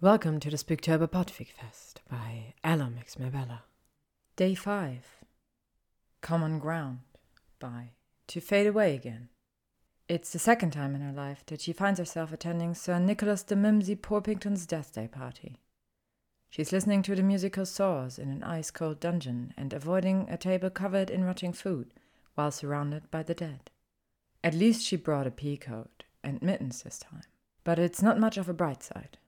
Welcome to the Spooktober Fest by Ella Mabella. Day 5 Common Ground by To Fade Away Again. It's the second time in her life that she finds herself attending Sir Nicholas de Mimsy Porpington's death day party. She's listening to the musical Saws in an ice cold dungeon and avoiding a table covered in rotting food while surrounded by the dead. At least she brought a pea coat and mittens this time, but it's not much of a bright side.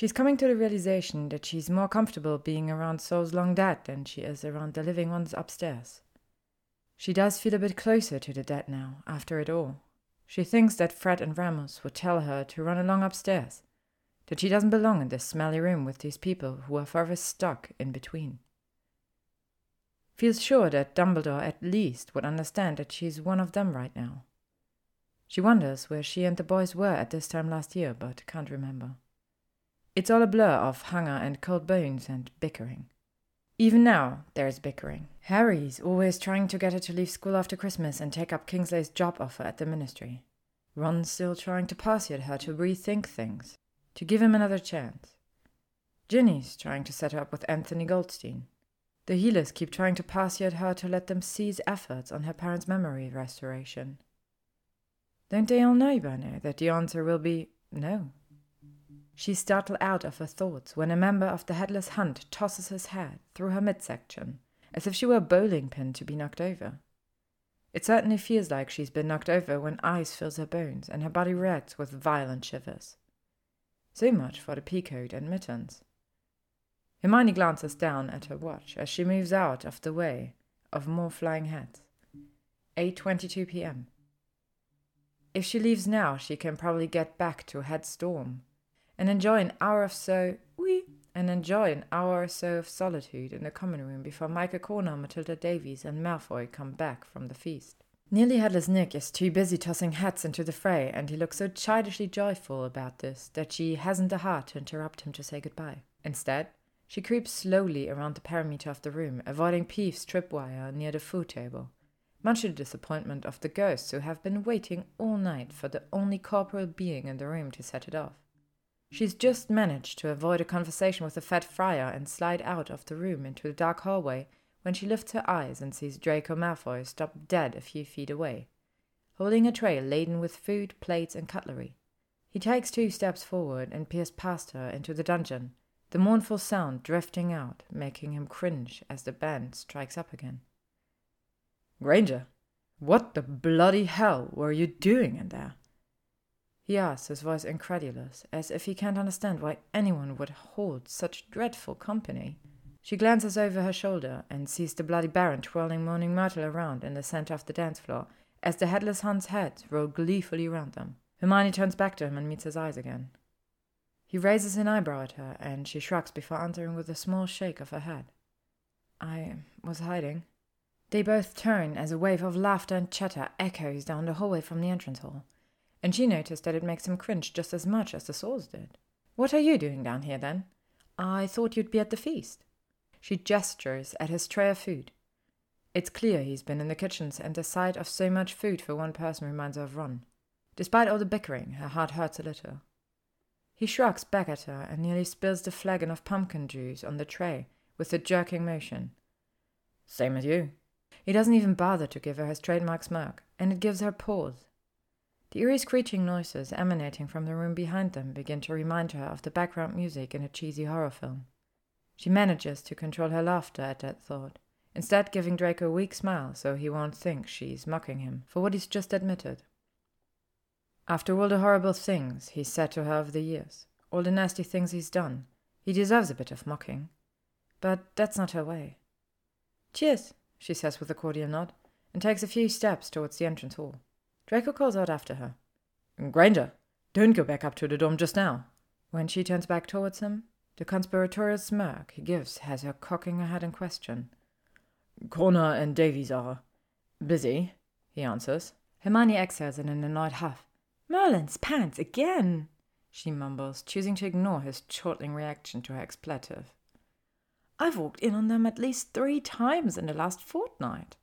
She's coming to the realization that she's more comfortable being around souls long dead than she is around the living ones upstairs. She does feel a bit closer to the dead now, after it all. She thinks that Fred and Remus would tell her to run along upstairs, that she doesn't belong in this smelly room with these people who are forever stuck in between. Feels sure that Dumbledore at least would understand that she's one of them right now. She wonders where she and the boys were at this time last year, but can't remember. It's all a blur of hunger and cold bones and bickering. Even now, there's bickering. Harry's always trying to get her to leave school after Christmas and take up Kingsley's job offer at the ministry. Ron's still trying to persuade her to rethink things, to give him another chance. Ginny's trying to set her up with Anthony Goldstein. The healers keep trying to persuade her to let them cease efforts on her parents' memory restoration. Don't they all know by now that the answer will be no? She startled out of her thoughts when a member of the headless hunt tosses his head through her midsection, as if she were a bowling pin to be knocked over. It certainly feels like she's been knocked over when ice fills her bones and her body reacts with violent shivers. So much for the peacoat and mittens. Hermione glances down at her watch as she moves out of the way of more flying heads. 8:22 p.m. If she leaves now, she can probably get back to Head Storm and enjoy an hour or so, oui, and enjoy an hour or so of solitude in the common room before Michael Corner, Matilda Davies, and Malfoy come back from the feast. Nearly Headless Nick is too busy tossing hats into the fray, and he looks so childishly joyful about this that she hasn't the heart to interrupt him to say goodbye. Instead, she creeps slowly around the perimeter of the room, avoiding Peeve's tripwire near the food table, much to the disappointment of the ghosts who have been waiting all night for the only corporeal being in the room to set it off. She's just managed to avoid a conversation with the fat friar and slide out of the room into the dark hallway when she lifts her eyes and sees Draco Malfoy stop dead a few feet away, holding a tray laden with food, plates, and cutlery. He takes two steps forward and peers past her into the dungeon, the mournful sound drifting out, making him cringe as the band strikes up again. Granger, what the bloody hell were you doing in there? He asks, his voice incredulous, as if he can't understand why anyone would hold such dreadful company. She glances over her shoulder and sees the bloody Baron twirling Moaning Myrtle around in the center of the dance floor as the headless Hunt's heads roll gleefully around them. Hermione turns back to him and meets his eyes again. He raises an eyebrow at her, and she shrugs before answering with a small shake of her head. I was hiding. They both turn as a wave of laughter and chatter echoes down the hallway from the entrance hall and she noticed that it makes him cringe just as much as the saws did. What are you doing down here, then? I thought you'd be at the feast. She gestures at his tray of food. It's clear he's been in the kitchens, and the sight of so much food for one person reminds her of Ron. Despite all the bickering, her heart hurts a little. He shrugs back at her and nearly spills the flagon of pumpkin juice on the tray with a jerking motion. Same as you. He doesn't even bother to give her his trademark smirk, and it gives her pause. The eerie screeching noises emanating from the room behind them begin to remind her of the background music in a cheesy horror film. She manages to control her laughter at that thought, instead giving Draco a weak smile so he won't think she's mocking him for what he's just admitted. After all the horrible things he's said to her over the years, all the nasty things he's done, he deserves a bit of mocking. But that's not her way. Cheers, she says with a cordial nod, and takes a few steps towards the entrance hall. Draco calls out after her. Granger, don't go back up to the dorm just now. When she turns back towards him, the conspiratorial smirk he gives has her cocking her head in question. Corner and Davies are busy, he answers. Hermione exhales in an annoyed huff. Merlin's pants again, she mumbles, choosing to ignore his chortling reaction to her expletive. I've walked in on them at least three times in the last fortnight.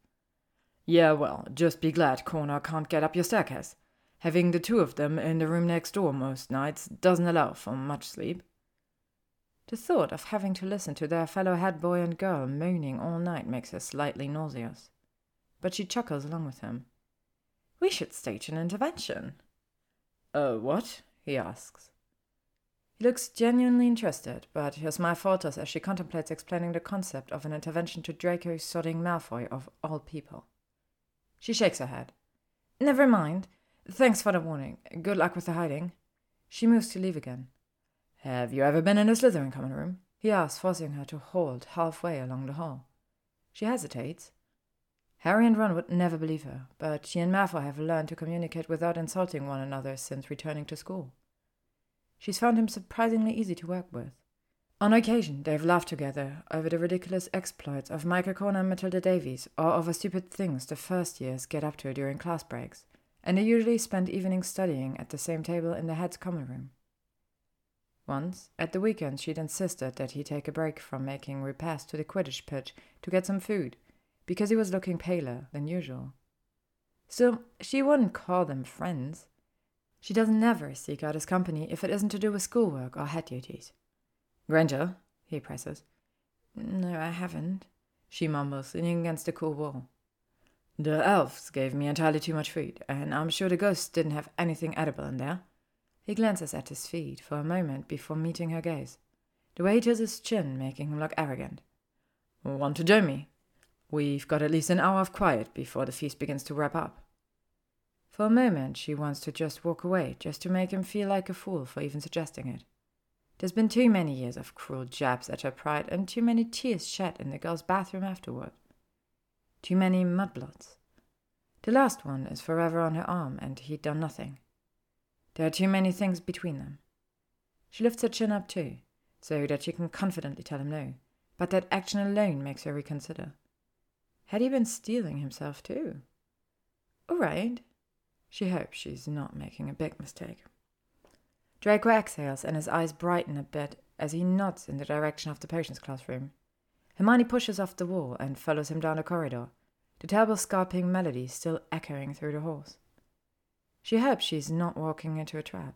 Yeah, well, just be glad Corner can't get up your staircase. Having the two of them in the room next door most nights doesn't allow for much sleep. The thought of having to listen to their fellow head boy and girl moaning all night makes her slightly nauseous. But she chuckles along with him. We should stage an intervention. Uh, what? he asks. He looks genuinely interested, but her smile falters as she contemplates explaining the concept of an intervention to Draco sodding Malfoy of all people. She shakes her head. Never mind. Thanks for the warning. Good luck with the hiding. She moves to leave again. Have you ever been in a Slytherin common room? he asks, forcing her to halt halfway along the hall. She hesitates. Harry and Ron would never believe her, but she and Malfoy have learned to communicate without insulting one another since returning to school. She's found him surprisingly easy to work with. On occasion, they've laughed together over the ridiculous exploits of Michael Corner and Matilda Davies, or over stupid things the first years get up to during class breaks, and they usually spend evenings studying at the same table in the head's common room. Once, at the weekend, she'd insisted that he take a break from making repairs to the Quidditch pitch to get some food, because he was looking paler than usual. Still, she wouldn't call them friends. She doesn't never seek out his company if it isn't to do with schoolwork or head duties. Granger, he presses. No, I haven't, she mumbles, leaning against the cool wall. The elves gave me entirely too much food, and I'm sure the ghosts didn't have anything edible in there. He glances at his feet for a moment before meeting her gaze. The weight is his chin making him look arrogant. Want to join me? We've got at least an hour of quiet before the feast begins to wrap up. For a moment, she wants to just walk away, just to make him feel like a fool for even suggesting it. There's been too many years of cruel jabs at her pride and too many tears shed in the girl's bathroom afterward. Too many mudbloods. The last one is forever on her arm, and he'd done nothing. There are too many things between them. She lifts her chin up too, so that she can confidently tell him no, but that action alone makes her reconsider. Had he been stealing himself too? All right, she hopes she's not making a big mistake. Draco exhales and his eyes brighten a bit as he nods in the direction of the potions classroom. Hermione pushes off the wall and follows him down the corridor, the terrible scarping melody still echoing through the halls. She hopes she's not walking into a trap.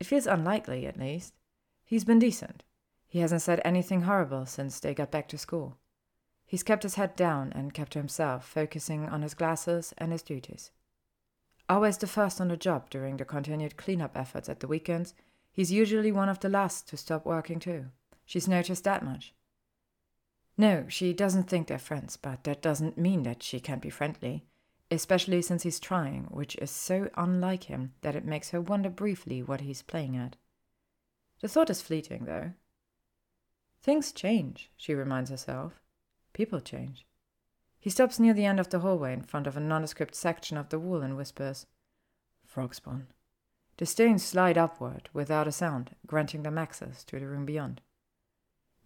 It feels unlikely, at least. He's been decent. He hasn't said anything horrible since they got back to school. He's kept his head down and kept to himself, focusing on his glasses and his duties. Always the first on the job during the continued cleanup efforts at the weekends, he's usually one of the last to stop working too. She's noticed that much. No, she doesn't think they're friends, but that doesn't mean that she can't be friendly, especially since he's trying, which is so unlike him that it makes her wonder briefly what he's playing at. The thought is fleeting, though. Things change, she reminds herself. People change. He stops near the end of the hallway in front of a nondescript section of the wall and whispers, Frog spawn. The stones slide upward without a sound, granting them access to the room beyond.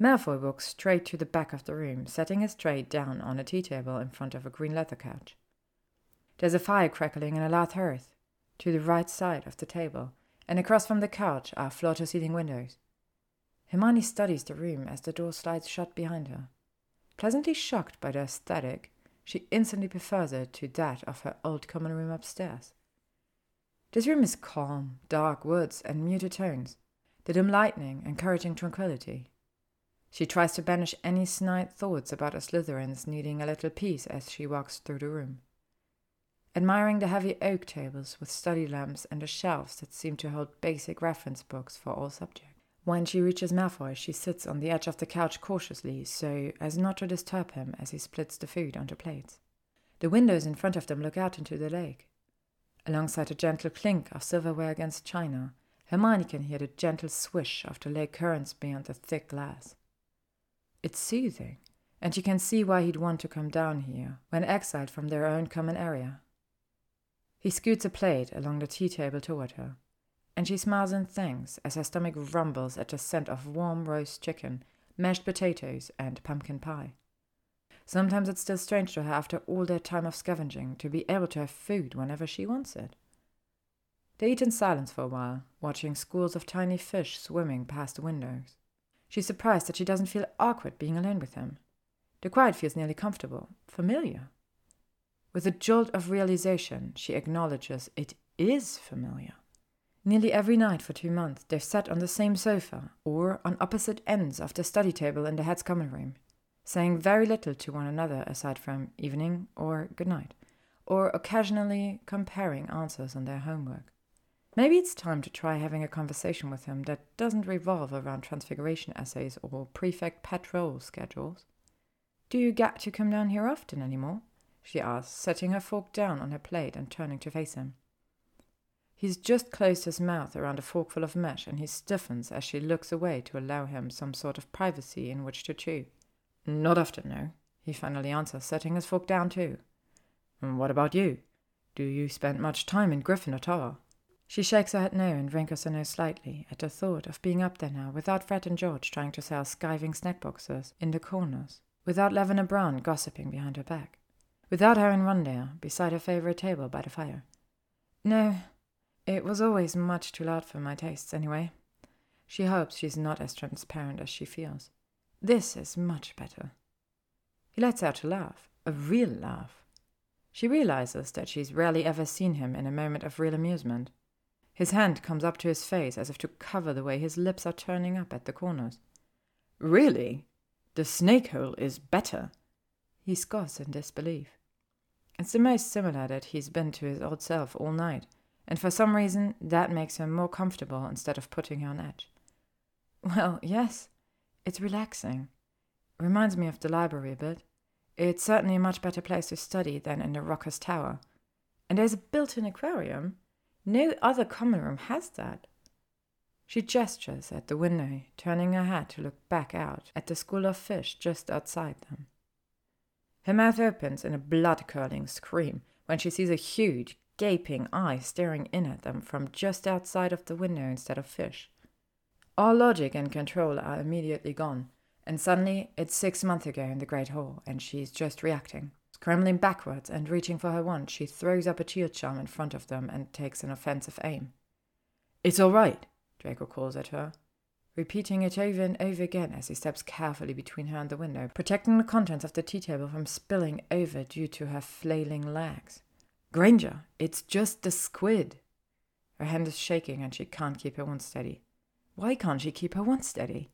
Malfoy walks straight to the back of the room, setting his tray down on a tea table in front of a green leather couch. There's a fire crackling in a large hearth to the right side of the table, and across from the couch are floor to ceiling windows. Hermione studies the room as the door slides shut behind her. Pleasantly shocked by the aesthetic, she instantly prefers it to that of her old common room upstairs. This room is calm, dark woods and muted tones, the dim lightning encouraging tranquillity. She tries to banish any snide thoughts about the Slytherins needing a little peace as she walks through the room. Admiring the heavy oak tables with study lamps and the shelves that seem to hold basic reference books for all subjects. When she reaches Malfoy, she sits on the edge of the couch cautiously, so as not to disturb him as he splits the food onto plates. The windows in front of them look out into the lake. Alongside the gentle clink of silverware against china, Hermione can hear the gentle swish of the lake currents beyond the thick glass. It's soothing, and she can see why he'd want to come down here when exiled from their own common area. He scoots a plate along the tea table toward her and she smiles and thanks as her stomach rumbles at the scent of warm roast chicken, mashed potatoes, and pumpkin pie. Sometimes it's still strange to her after all that time of scavenging to be able to have food whenever she wants it. They eat in silence for a while, watching schools of tiny fish swimming past the windows. She's surprised that she doesn't feel awkward being alone with him. The quiet feels nearly comfortable, familiar. With a jolt of realization, she acknowledges it is familiar. Nearly every night for two months, they've sat on the same sofa or on opposite ends of the study table in the head's common room, saying very little to one another aside from evening or good night, or occasionally comparing answers on their homework. Maybe it's time to try having a conversation with him that doesn't revolve around transfiguration essays or prefect patrol schedules. Do you get to come down here often any more? she asked, setting her fork down on her plate and turning to face him. He's just closed his mouth around a forkful of mesh and he stiffens as she looks away to allow him some sort of privacy in which to chew. Not often, no, he finally answers, setting his fork down too. And what about you? Do you spend much time in Gryffindor Tower? She shakes her head no and wrinkles her nose slightly at the thought of being up there now without Fred and George trying to sell skiving snack boxes in the corners, without Lavender Brown gossiping behind her back. Without her in beside her favourite table by the fire. No, it was always much too loud for my tastes, anyway. She hopes she's not as transparent as she feels. This is much better. He lets out a laugh, a real laugh. She realizes that she's rarely ever seen him in a moment of real amusement. His hand comes up to his face as if to cover the way his lips are turning up at the corners. Really? The snake hole is better? He scoffs in disbelief. It's the most similar that he's been to his old self all night, and for some reason that makes him more comfortable instead of putting her on edge. Well, yes, it's relaxing. Reminds me of the library a bit. It's certainly a much better place to study than in the Rocker's Tower. And there's a built in aquarium. No other common room has that. She gestures at the window, turning her head to look back out at the school of fish just outside them. Her mouth opens in a blood curdling scream when she sees a huge, gaping eye staring in at them from just outside of the window instead of fish. All logic and control are immediately gone, and suddenly it's six months ago in the Great Hall, and she's just reacting. Scrambling backwards and reaching for her wand, she throws up a shield charm in front of them and takes an offensive aim. It's all right, Draco calls at her, repeating it over and over again as he steps carefully between her and the window, protecting the contents of the tea table from spilling over due to her flailing legs. Granger, it's just the squid. Her hand is shaking and she can't keep her wand steady. Why can't she keep her wand steady?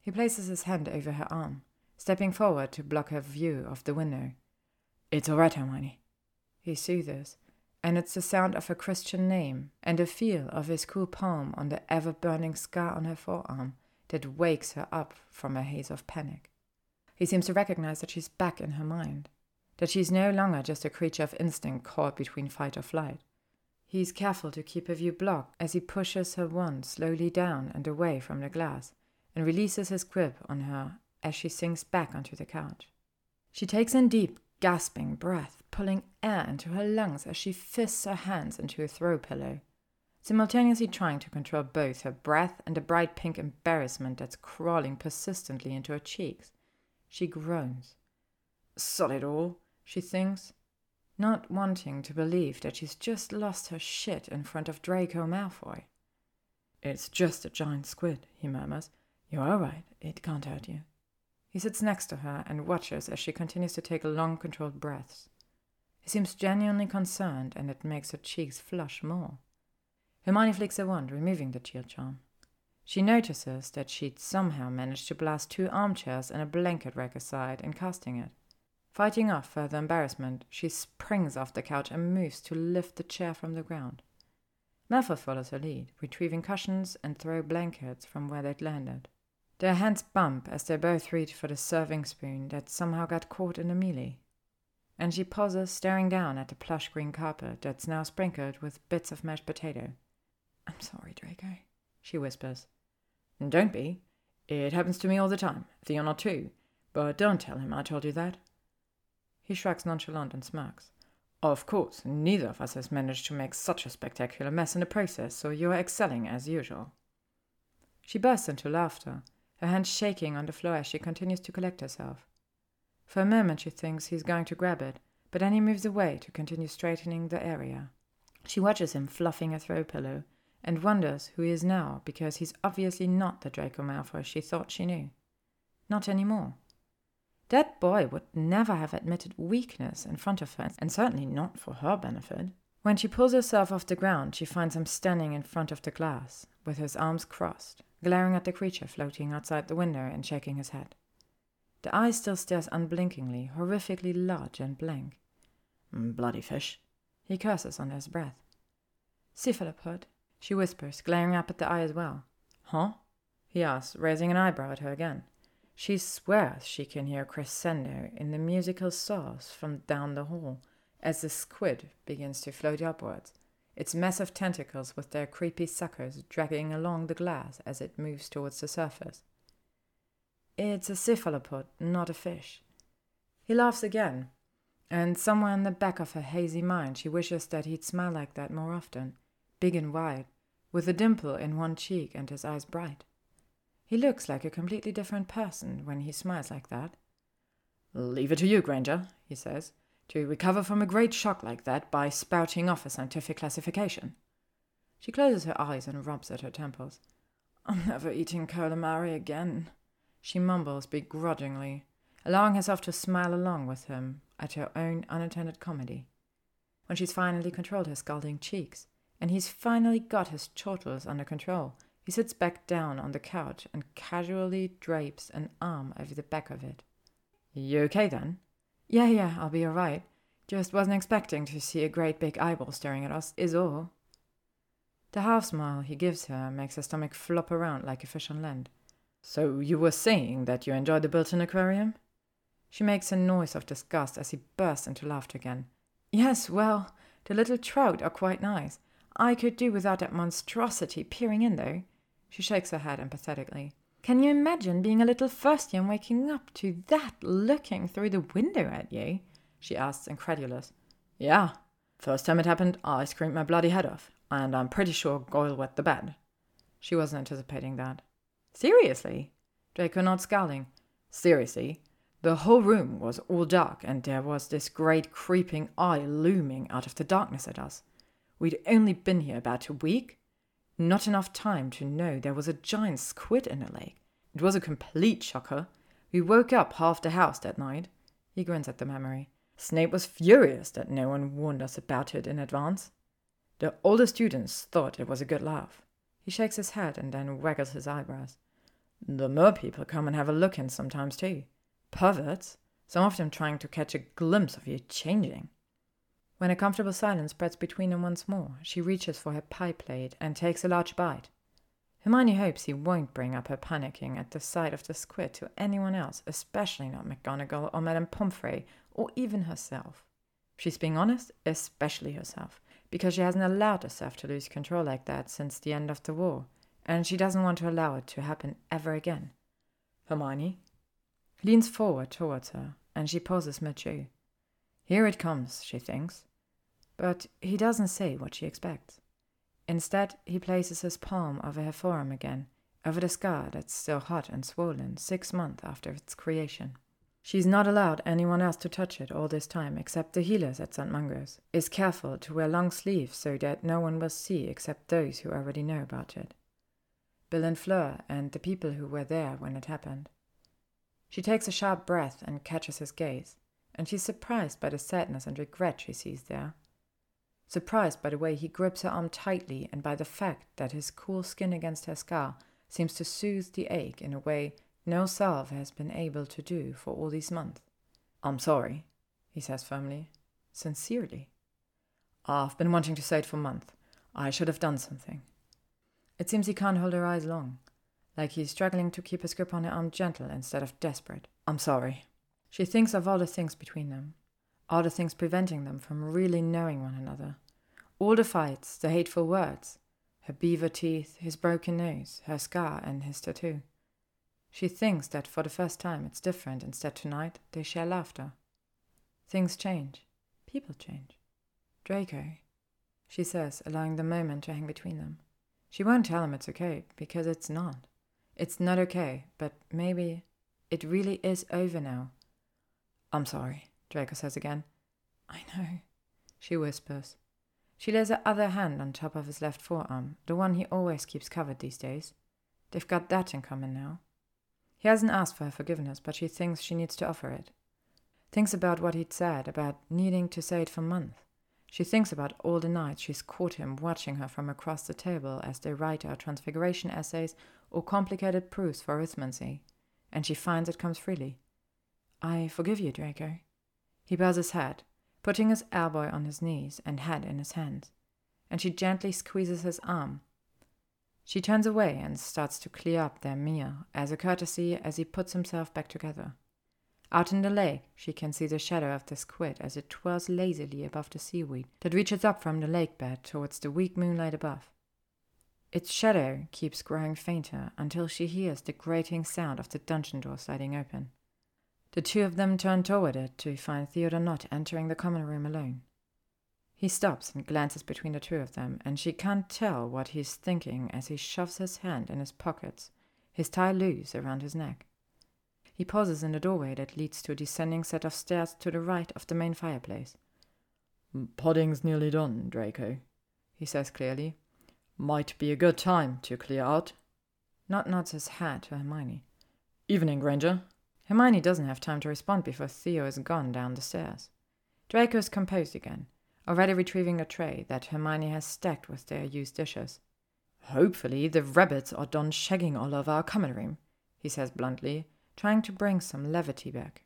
He places his hand over her arm, stepping forward to block her view of the window. It's all right, Hermione. He soothes, and it's the sound of her Christian name and the feel of his cool palm on the ever burning scar on her forearm that wakes her up from a haze of panic. He seems to recognize that she's back in her mind, that she's no longer just a creature of instinct caught between fight or flight. He's careful to keep her view blocked as he pushes her wand slowly down and away from the glass and releases his grip on her as she sinks back onto the couch. She takes in deep, gasping breath, pulling air into her lungs as she fists her hands into a throw pillow, simultaneously trying to control both her breath and the bright pink embarrassment that's crawling persistently into her cheeks. She groans. Sod it all, she thinks, not wanting to believe that she's just lost her shit in front of Draco Malfoy. It's just a giant squid, he murmurs. You're all right. It can't hurt you. He sits next to her and watches as she continues to take long, controlled breaths. He seems genuinely concerned, and it makes her cheeks flush more. Hermione flicks a wand, removing the shield charm. She notices that she'd somehow managed to blast two armchairs and a blanket rack aside in casting it. Fighting off further embarrassment, she springs off the couch and moves to lift the chair from the ground. Malfoy follows her lead, retrieving cushions and throw blankets from where they'd landed. Their hands bump as they both reach for the serving spoon that somehow got caught in the melee. And she pauses, staring down at the plush green carpet that's now sprinkled with bits of mashed potato. I'm sorry, Draco, she whispers. Don't be. It happens to me all the time, Theodore too. But don't tell him I told you that. He shrugs nonchalant and smirks. Of course, neither of us has managed to make such a spectacular mess in the process, so you are excelling as usual. She bursts into laughter, her hand shaking on the floor as she continues to collect herself. For a moment she thinks he's going to grab it, but then he moves away to continue straightening the area. She watches him fluffing a throw pillow and wonders who he is now because he's obviously not the Draco Malfoy she thought she knew. Not anymore. That boy would never have admitted weakness in front of her, and certainly not for her benefit. When she pulls herself off the ground, she finds him standing in front of the glass, with his arms crossed, glaring at the creature floating outside the window and shaking his head. The eye still stares unblinkingly, horrifically large and blank. Mm, bloody fish. He curses under his breath. Cephalopod, she whispers, glaring up at the eye as well. Huh? He asks, raising an eyebrow at her again. She swears she can hear crescendo in the musical saws from down the hall as the squid begins to float upwards, its massive tentacles with their creepy suckers dragging along the glass as it moves towards the surface. It's a cephalopod, not a fish. He laughs again, and somewhere in the back of her hazy mind she wishes that he'd smile like that more often, big and wide, with a dimple in one cheek and his eyes bright. He looks like a completely different person when he smiles like that. Leave it to you, Granger, he says, to recover from a great shock like that by spouting off a scientific classification. She closes her eyes and rubs at her temples. I'm never eating calamari again, she mumbles begrudgingly, allowing herself to smile along with him at her own unattended comedy. When she's finally controlled her scalding cheeks, and he's finally got his chortles under control, he sits back down on the couch and casually drapes an arm over the back of it. You okay then? Yeah, yeah, I'll be alright. Just wasn't expecting to see a great big eyeball staring at us, is all. The half smile he gives her makes her stomach flop around like a fish on land. So you were saying that you enjoyed the built-in aquarium? She makes a noise of disgust as he bursts into laughter again. Yes, well, the little trout are quite nice. I could do without that monstrosity peering in, though. She shakes her head empathetically. Can you imagine being a little year and waking up to that looking through the window at you? She asks, incredulous. Yeah. First time it happened, I screamed my bloody head off, and I'm pretty sure Goyle wet the bed. She wasn't anticipating that. Seriously? Draco not scowling. Seriously. The whole room was all dark, and there was this great creeping eye looming out of the darkness at us. We'd only been here about a week. Not enough time to know there was a giant squid in the lake. It was a complete shocker. We woke up half the house that night. He grins at the memory. Snape was furious that no one warned us about it in advance. The older students thought it was a good laugh. He shakes his head and then waggles his eyebrows. The mer people come and have a look in sometimes too. Perverts, some of them trying to catch a glimpse of you changing. When a comfortable silence spreads between them once more, she reaches for her pie plate and takes a large bite. Hermione hopes he won't bring up her panicking at the sight of the squid to anyone else, especially not McGonagall or Madame Pomfrey, or even herself. she's being honest, especially herself, because she hasn't allowed herself to lose control like that since the end of the war, and she doesn't want to allow it to happen ever again. Hermione leans forward towards her, and she pauses mid-chew. Here it comes, she thinks. But he doesn't say what she expects. Instead, he places his palm over her forearm again, over the scar that's still hot and swollen six months after its creation. She's not allowed anyone else to touch it all this time except the healers at St. Mungo's, is careful to wear long sleeves so that no one will see except those who already know about it. Bill and Fleur and the people who were there when it happened. She takes a sharp breath and catches his gaze, and she's surprised by the sadness and regret she sees there. Surprised by the way he grips her arm tightly and by the fact that his cool skin against her scar seems to soothe the ache in a way no salve has been able to do for all these months. I'm sorry, he says firmly, sincerely. Ah, I've been wanting to say it for months. I should have done something. It seems he can't hold her eyes long, like he's struggling to keep his grip on her arm gentle instead of desperate. I'm sorry. She thinks of all the things between them, all the things preventing them from really knowing one another. All the fights, the hateful words, her beaver teeth, his broken nose, her scar, and his tattoo. She thinks that for the first time it's different. Instead, tonight they share laughter. Things change. People change. Draco, she says, allowing the moment to hang between them. She won't tell him it's okay, because it's not. It's not okay, but maybe it really is over now. I'm sorry, Draco says again. I know, she whispers. She lays her other hand on top of his left forearm, the one he always keeps covered these days. They've got that in common now. He hasn't asked for her forgiveness, but she thinks she needs to offer it. Thinks about what he'd said, about needing to say it for months. She thinks about all the nights she's caught him watching her from across the table as they write out transfiguration essays or complicated proofs for arithmancy, and she finds it comes freely. I forgive you, Draco. He bows his head, putting his elbow on his knees and head in his hands, and she gently squeezes his arm. She turns away and starts to clear up their meal as a courtesy as he puts himself back together. Out in the lake, she can see the shadow of the squid as it twirls lazily above the seaweed that reaches up from the lake bed towards the weak moonlight above. Its shadow keeps growing fainter until she hears the grating sound of the dungeon door sliding open. The two of them turn toward it to find Theodore Nott entering the common room alone. He stops and glances between the two of them, and she can't tell what he's thinking as he shoves his hand in his pockets, his tie loose around his neck. He pauses in the doorway that leads to a descending set of stairs to the right of the main fireplace. Pudding's nearly done, Draco, he says clearly. Might be a good time to clear out. Nott nods his head to Hermione. Evening, Granger. Hermione doesn't have time to respond before Theo is gone down the stairs. Draco is composed again, already retrieving a tray that Hermione has stacked with their used dishes. Hopefully the rabbits are done shagging all over our common room, he says bluntly, trying to bring some levity back.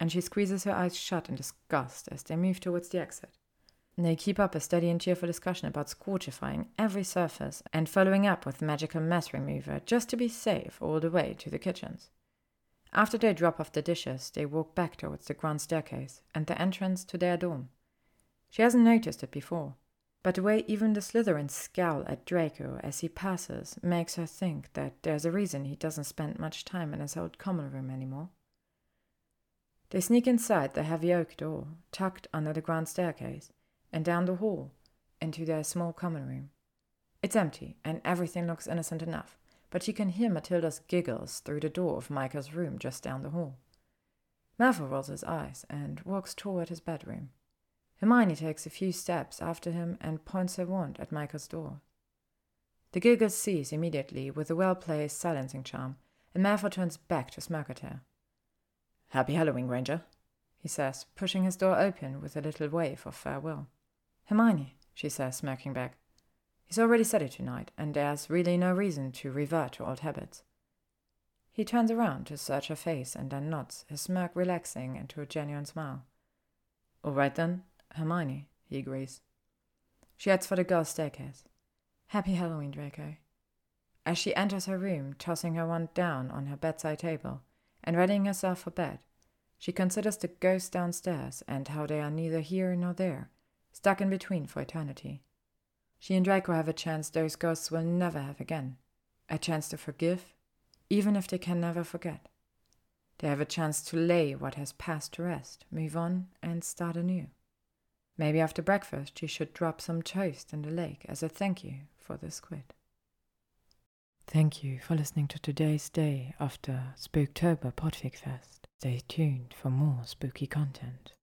And she squeezes her eyes shut in disgust as they move towards the exit. They keep up a steady and cheerful discussion about scorchifying every surface and following up with magical mess remover just to be safe all the way to the kitchens. After they drop off the dishes, they walk back towards the grand staircase and the entrance to their dorm. She hasn't noticed it before, but the way even the Slytherins scowl at Draco as he passes makes her think that there's a reason he doesn't spend much time in his old common room anymore. They sneak inside the heavy oak door, tucked under the grand staircase, and down the hall, into their small common room. It's empty, and everything looks innocent enough, but you can hear Matilda's giggles through the door of Michael's room just down the hall. Malfoy rolls his eyes and walks toward his bedroom. Hermione takes a few steps after him and points her wand at Michael's door. The giggles cease immediately with a well placed silencing charm, and Malfoy turns back to smirk at her. Happy Halloween, Granger, he says, pushing his door open with a little wave of farewell. Hermione, she says, smirking back. He's already said it tonight, and there's really no reason to revert to old habits. He turns around to search her face and then nods, his smirk relaxing into a genuine smile. All right then, Hermione, he agrees. She heads for the girls' staircase. Happy Halloween, Draco. As she enters her room, tossing her wand down on her bedside table and readying herself for bed, she considers the ghosts downstairs and how they are neither here nor there, stuck in between for eternity. She and Draco have a chance those ghosts will never have again, a chance to forgive, even if they can never forget. They have a chance to lay what has passed to rest, move on, and start anew. Maybe after breakfast she should drop some toast in the lake as a thank you for the squid. Thank you for listening to today's day the Spooktober Podfic Fest. Stay tuned for more spooky content.